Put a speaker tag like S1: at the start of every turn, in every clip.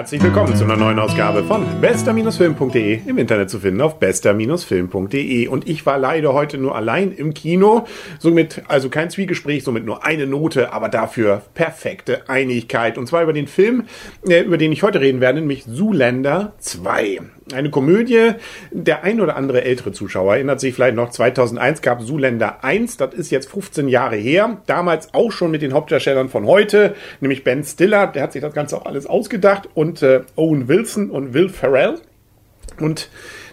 S1: Herzlich willkommen zu einer neuen Ausgabe von bester-film.de im Internet zu finden auf bester-film.de und ich war leider heute nur allein im Kino, somit also kein Zwiegespräch, somit nur eine Note, aber dafür perfekte Einigkeit. Und zwar über den Film, äh, über den ich heute reden werde, nämlich Zoolander 2. Eine Komödie, der ein oder andere ältere Zuschauer erinnert sich vielleicht noch, 2001 gab Zoolander 1, das ist jetzt 15 Jahre her, damals auch schon mit den Hauptdarstellern von heute, nämlich Ben Stiller, der hat sich das Ganze auch alles ausgedacht und äh, Owen Wilson und Will Ferrell. Und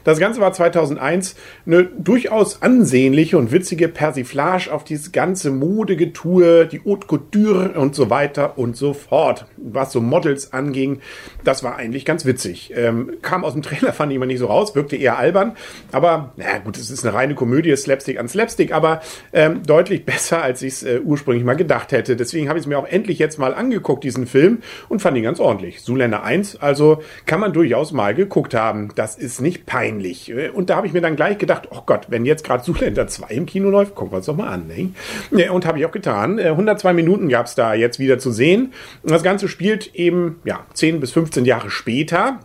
S1: das Ganze war 2001 eine durchaus ansehnliche und witzige Persiflage auf dieses ganze Modegetue, die Haute Couture und so weiter und so fort. Was so Models anging, das war eigentlich ganz witzig. Ähm, kam aus dem Trailer, fand ich immer nicht so raus, wirkte eher albern. Aber, na gut, es ist eine reine Komödie, Slapstick an Slapstick, aber ähm, deutlich besser, als ich es äh, ursprünglich mal gedacht hätte. Deswegen habe ich es mir auch endlich jetzt mal angeguckt, diesen Film, und fand ihn ganz ordentlich. Zuländer 1, also kann man durchaus mal geguckt haben. Das ist nicht peinlich peinlich. Und da habe ich mir dann gleich gedacht, oh Gott, wenn jetzt gerade Zuländer 2 im Kino läuft, gucken wir uns doch mal an. Ne? Und habe ich auch getan. 102 äh, Minuten gab es da jetzt wieder zu sehen. Das Ganze spielt eben ja, 10 bis 15 Jahre später.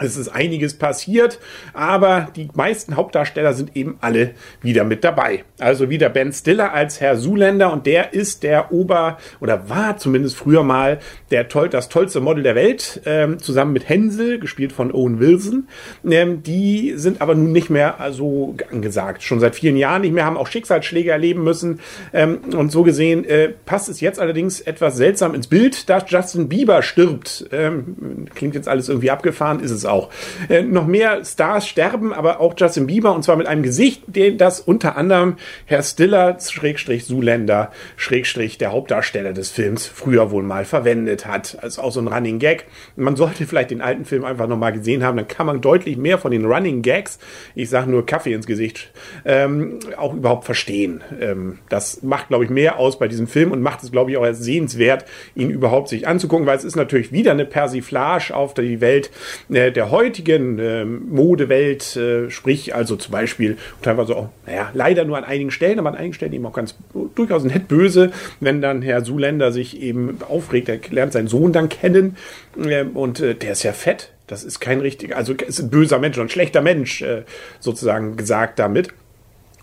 S1: Es ist einiges passiert, aber die meisten Hauptdarsteller sind eben alle wieder mit dabei. Also wieder Ben Stiller als Herr Zuländer und der ist der Ober oder war zumindest früher mal der toll, das tollste Model der Welt, ähm, zusammen mit Hänsel, gespielt von Owen Wilson. Ähm, die sind aber nun nicht mehr so angesagt, schon seit vielen Jahren nicht mehr, haben auch Schicksalsschläge erleben müssen ähm, und so gesehen äh, passt es jetzt allerdings etwas seltsam ins Bild, dass Justin Bieber stirbt. Ähm, klingt jetzt alles irgendwie abgefahren, ist es auch. Äh, noch mehr Stars sterben, aber auch Justin Bieber und zwar mit einem Gesicht, den das unter anderem Herr Stiller, Schrägstrich Zuländer, Schrägstrich der Hauptdarsteller des Films früher wohl mal verwendet hat. Also auch so ein Running Gag. Man sollte vielleicht den alten Film einfach nochmal gesehen haben, dann kann man deutlich mehr von den Running Gags, ich sage nur Kaffee ins Gesicht, ähm, auch überhaupt verstehen. Ähm, das macht, glaube ich, mehr aus bei diesem Film und macht es, glaube ich, auch erst sehenswert, ihn überhaupt sich anzugucken, weil es ist natürlich wieder eine Persiflage auf die Welt äh, der heutigen äh, Modewelt, äh, sprich also zum Beispiel teilweise auch, naja, leider nur an einigen Stellen, aber an einigen Stellen eben auch ganz durchaus nett böse, wenn dann Herr Zuländer sich eben aufregt, er lernt seinen Sohn dann kennen äh, und äh, der ist ja fett. Das ist kein richtiger, also ist ein böser Mensch, ein schlechter Mensch, äh, sozusagen gesagt damit.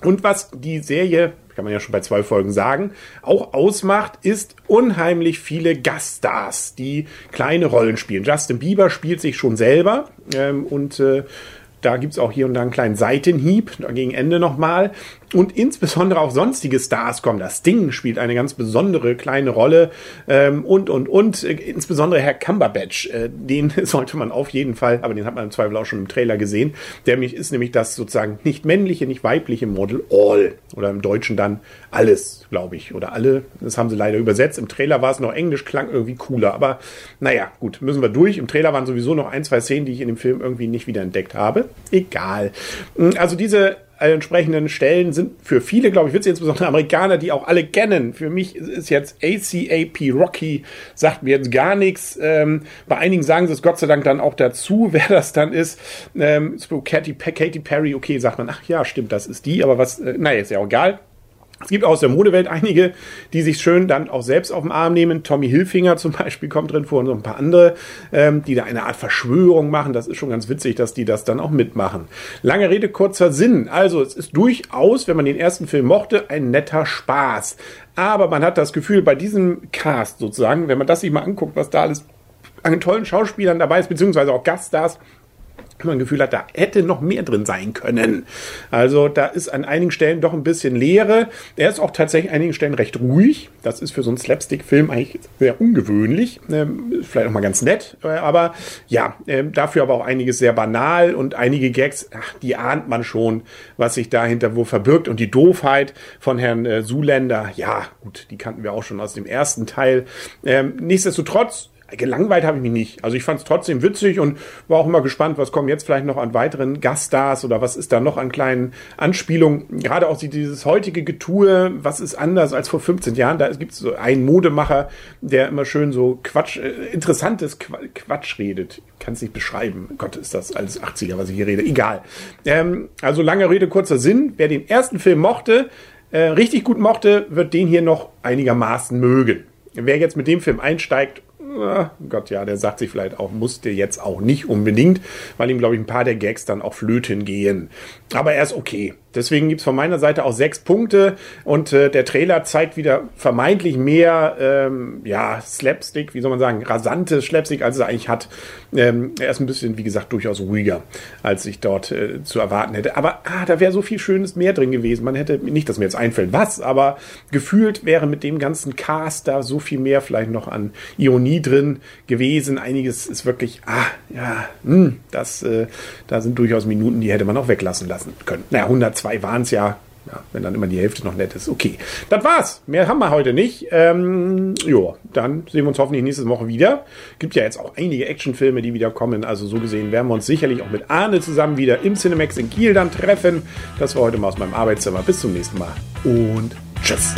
S1: Und was die Serie kann man ja schon bei zwei Folgen sagen, auch ausmacht, ist unheimlich viele Gaststars, die kleine Rollen spielen. Justin Bieber spielt sich schon selber ähm, und äh, da gibt es auch hier und da einen kleinen Seitenhieb, gegen Ende nochmal. Und insbesondere auch sonstige Stars kommen. Das Ding spielt eine ganz besondere kleine Rolle. Ähm, und, und, und. Äh, insbesondere Herr Cumberbatch, äh, den sollte man auf jeden Fall, aber den hat man im Zweifel auch schon im Trailer gesehen. Der ist nämlich das sozusagen nicht männliche, nicht weibliche Model All. Oder im Deutschen dann alles, glaube ich. Oder alle. Das haben sie leider übersetzt. Im Trailer war es noch Englisch, klang irgendwie cooler. Aber naja, gut, müssen wir durch. Im Trailer waren sowieso noch ein, zwei Szenen, die ich in dem Film irgendwie nicht wiederentdeckt habe. Egal. Mm, also diese entsprechenden Stellen sind für viele, glaube ich, witzig, insbesondere Amerikaner, die auch alle kennen. Für mich ist jetzt ACAP Rocky, sagt mir jetzt gar nichts. Ähm, bei einigen sagen sie es Gott sei Dank dann auch dazu, wer das dann ist. Ähm, Katy, Katy Perry, okay, sagt man, ach ja, stimmt, das ist die, aber was, äh, naja, ist ja auch egal. Es gibt aus der Modewelt einige, die sich schön dann auch selbst auf den Arm nehmen. Tommy Hilfinger zum Beispiel kommt drin vor und so ein paar andere, ähm, die da eine Art Verschwörung machen. Das ist schon ganz witzig, dass die das dann auch mitmachen. Lange Rede, kurzer Sinn. Also es ist durchaus, wenn man den ersten Film mochte, ein netter Spaß. Aber man hat das Gefühl, bei diesem Cast sozusagen, wenn man das sich mal anguckt, was da alles an tollen Schauspielern dabei ist, beziehungsweise auch Gaststars, man Gefühl hat, da hätte noch mehr drin sein können. Also da ist an einigen Stellen doch ein bisschen Leere. Er ist auch tatsächlich an einigen Stellen recht ruhig. Das ist für so einen Slapstick-Film eigentlich sehr ungewöhnlich. Ähm, vielleicht auch mal ganz nett. Äh, aber ja, äh, dafür aber auch einiges sehr banal und einige Gags, ach, die ahnt man schon, was sich dahinter wo verbirgt. Und die Doofheit von Herrn äh, Zuländer, ja gut, die kannten wir auch schon aus dem ersten Teil. Ähm, nichtsdestotrotz gelangweilt habe ich mich nicht. Also ich fand es trotzdem witzig und war auch immer gespannt, was kommen jetzt vielleicht noch an weiteren Gaststars oder was ist da noch an kleinen Anspielungen. Gerade auch dieses heutige Getue, was ist anders als vor 15 Jahren. Da gibt es so einen Modemacher, der immer schön so Quatsch, äh, interessantes Quatsch redet. Kann es nicht beschreiben. Gott, ist das alles 80er, was ich hier rede. Egal. Ähm, also lange Rede, kurzer Sinn. Wer den ersten Film mochte, äh, richtig gut mochte, wird den hier noch einigermaßen mögen. Wer jetzt mit dem Film einsteigt, äh, Gott, ja, der sagt sich vielleicht auch, musste jetzt auch nicht unbedingt, weil ihm, glaube ich, ein paar der Gags dann auch flöten gehen. Aber er ist okay. Deswegen gibt's von meiner Seite auch sechs Punkte und äh, der Trailer zeigt wieder vermeintlich mehr ähm, ja, Slapstick, wie soll man sagen, rasantes Slapstick, als er eigentlich hat. Ähm, er ist ein bisschen, wie gesagt, durchaus ruhiger, als ich dort äh, zu erwarten hätte. Aber ah, da wäre so viel Schönes mehr drin gewesen. Man hätte, nicht, dass mir jetzt einfällt, was, aber gefühlt wäre mit dem ganzen Cast da so viel mehr vielleicht noch an Ironie drin gewesen. Einiges ist wirklich, ah, ja, mh, hm, das, äh, da sind durchaus Minuten, die hätte man auch weglassen lassen können. Naja, 120 zwei waren es ja. Ja, wenn dann immer die Hälfte noch nett ist. Okay, das war's. Mehr haben wir heute nicht. Ähm, jo, dann sehen wir uns hoffentlich nächste Woche wieder. Gibt ja jetzt auch einige Actionfilme, die wieder kommen. Also so gesehen werden wir uns sicherlich auch mit Arne zusammen wieder im Cinemax in Kiel dann treffen. Das war heute mal aus meinem Arbeitszimmer. Bis zum nächsten Mal und tschüss.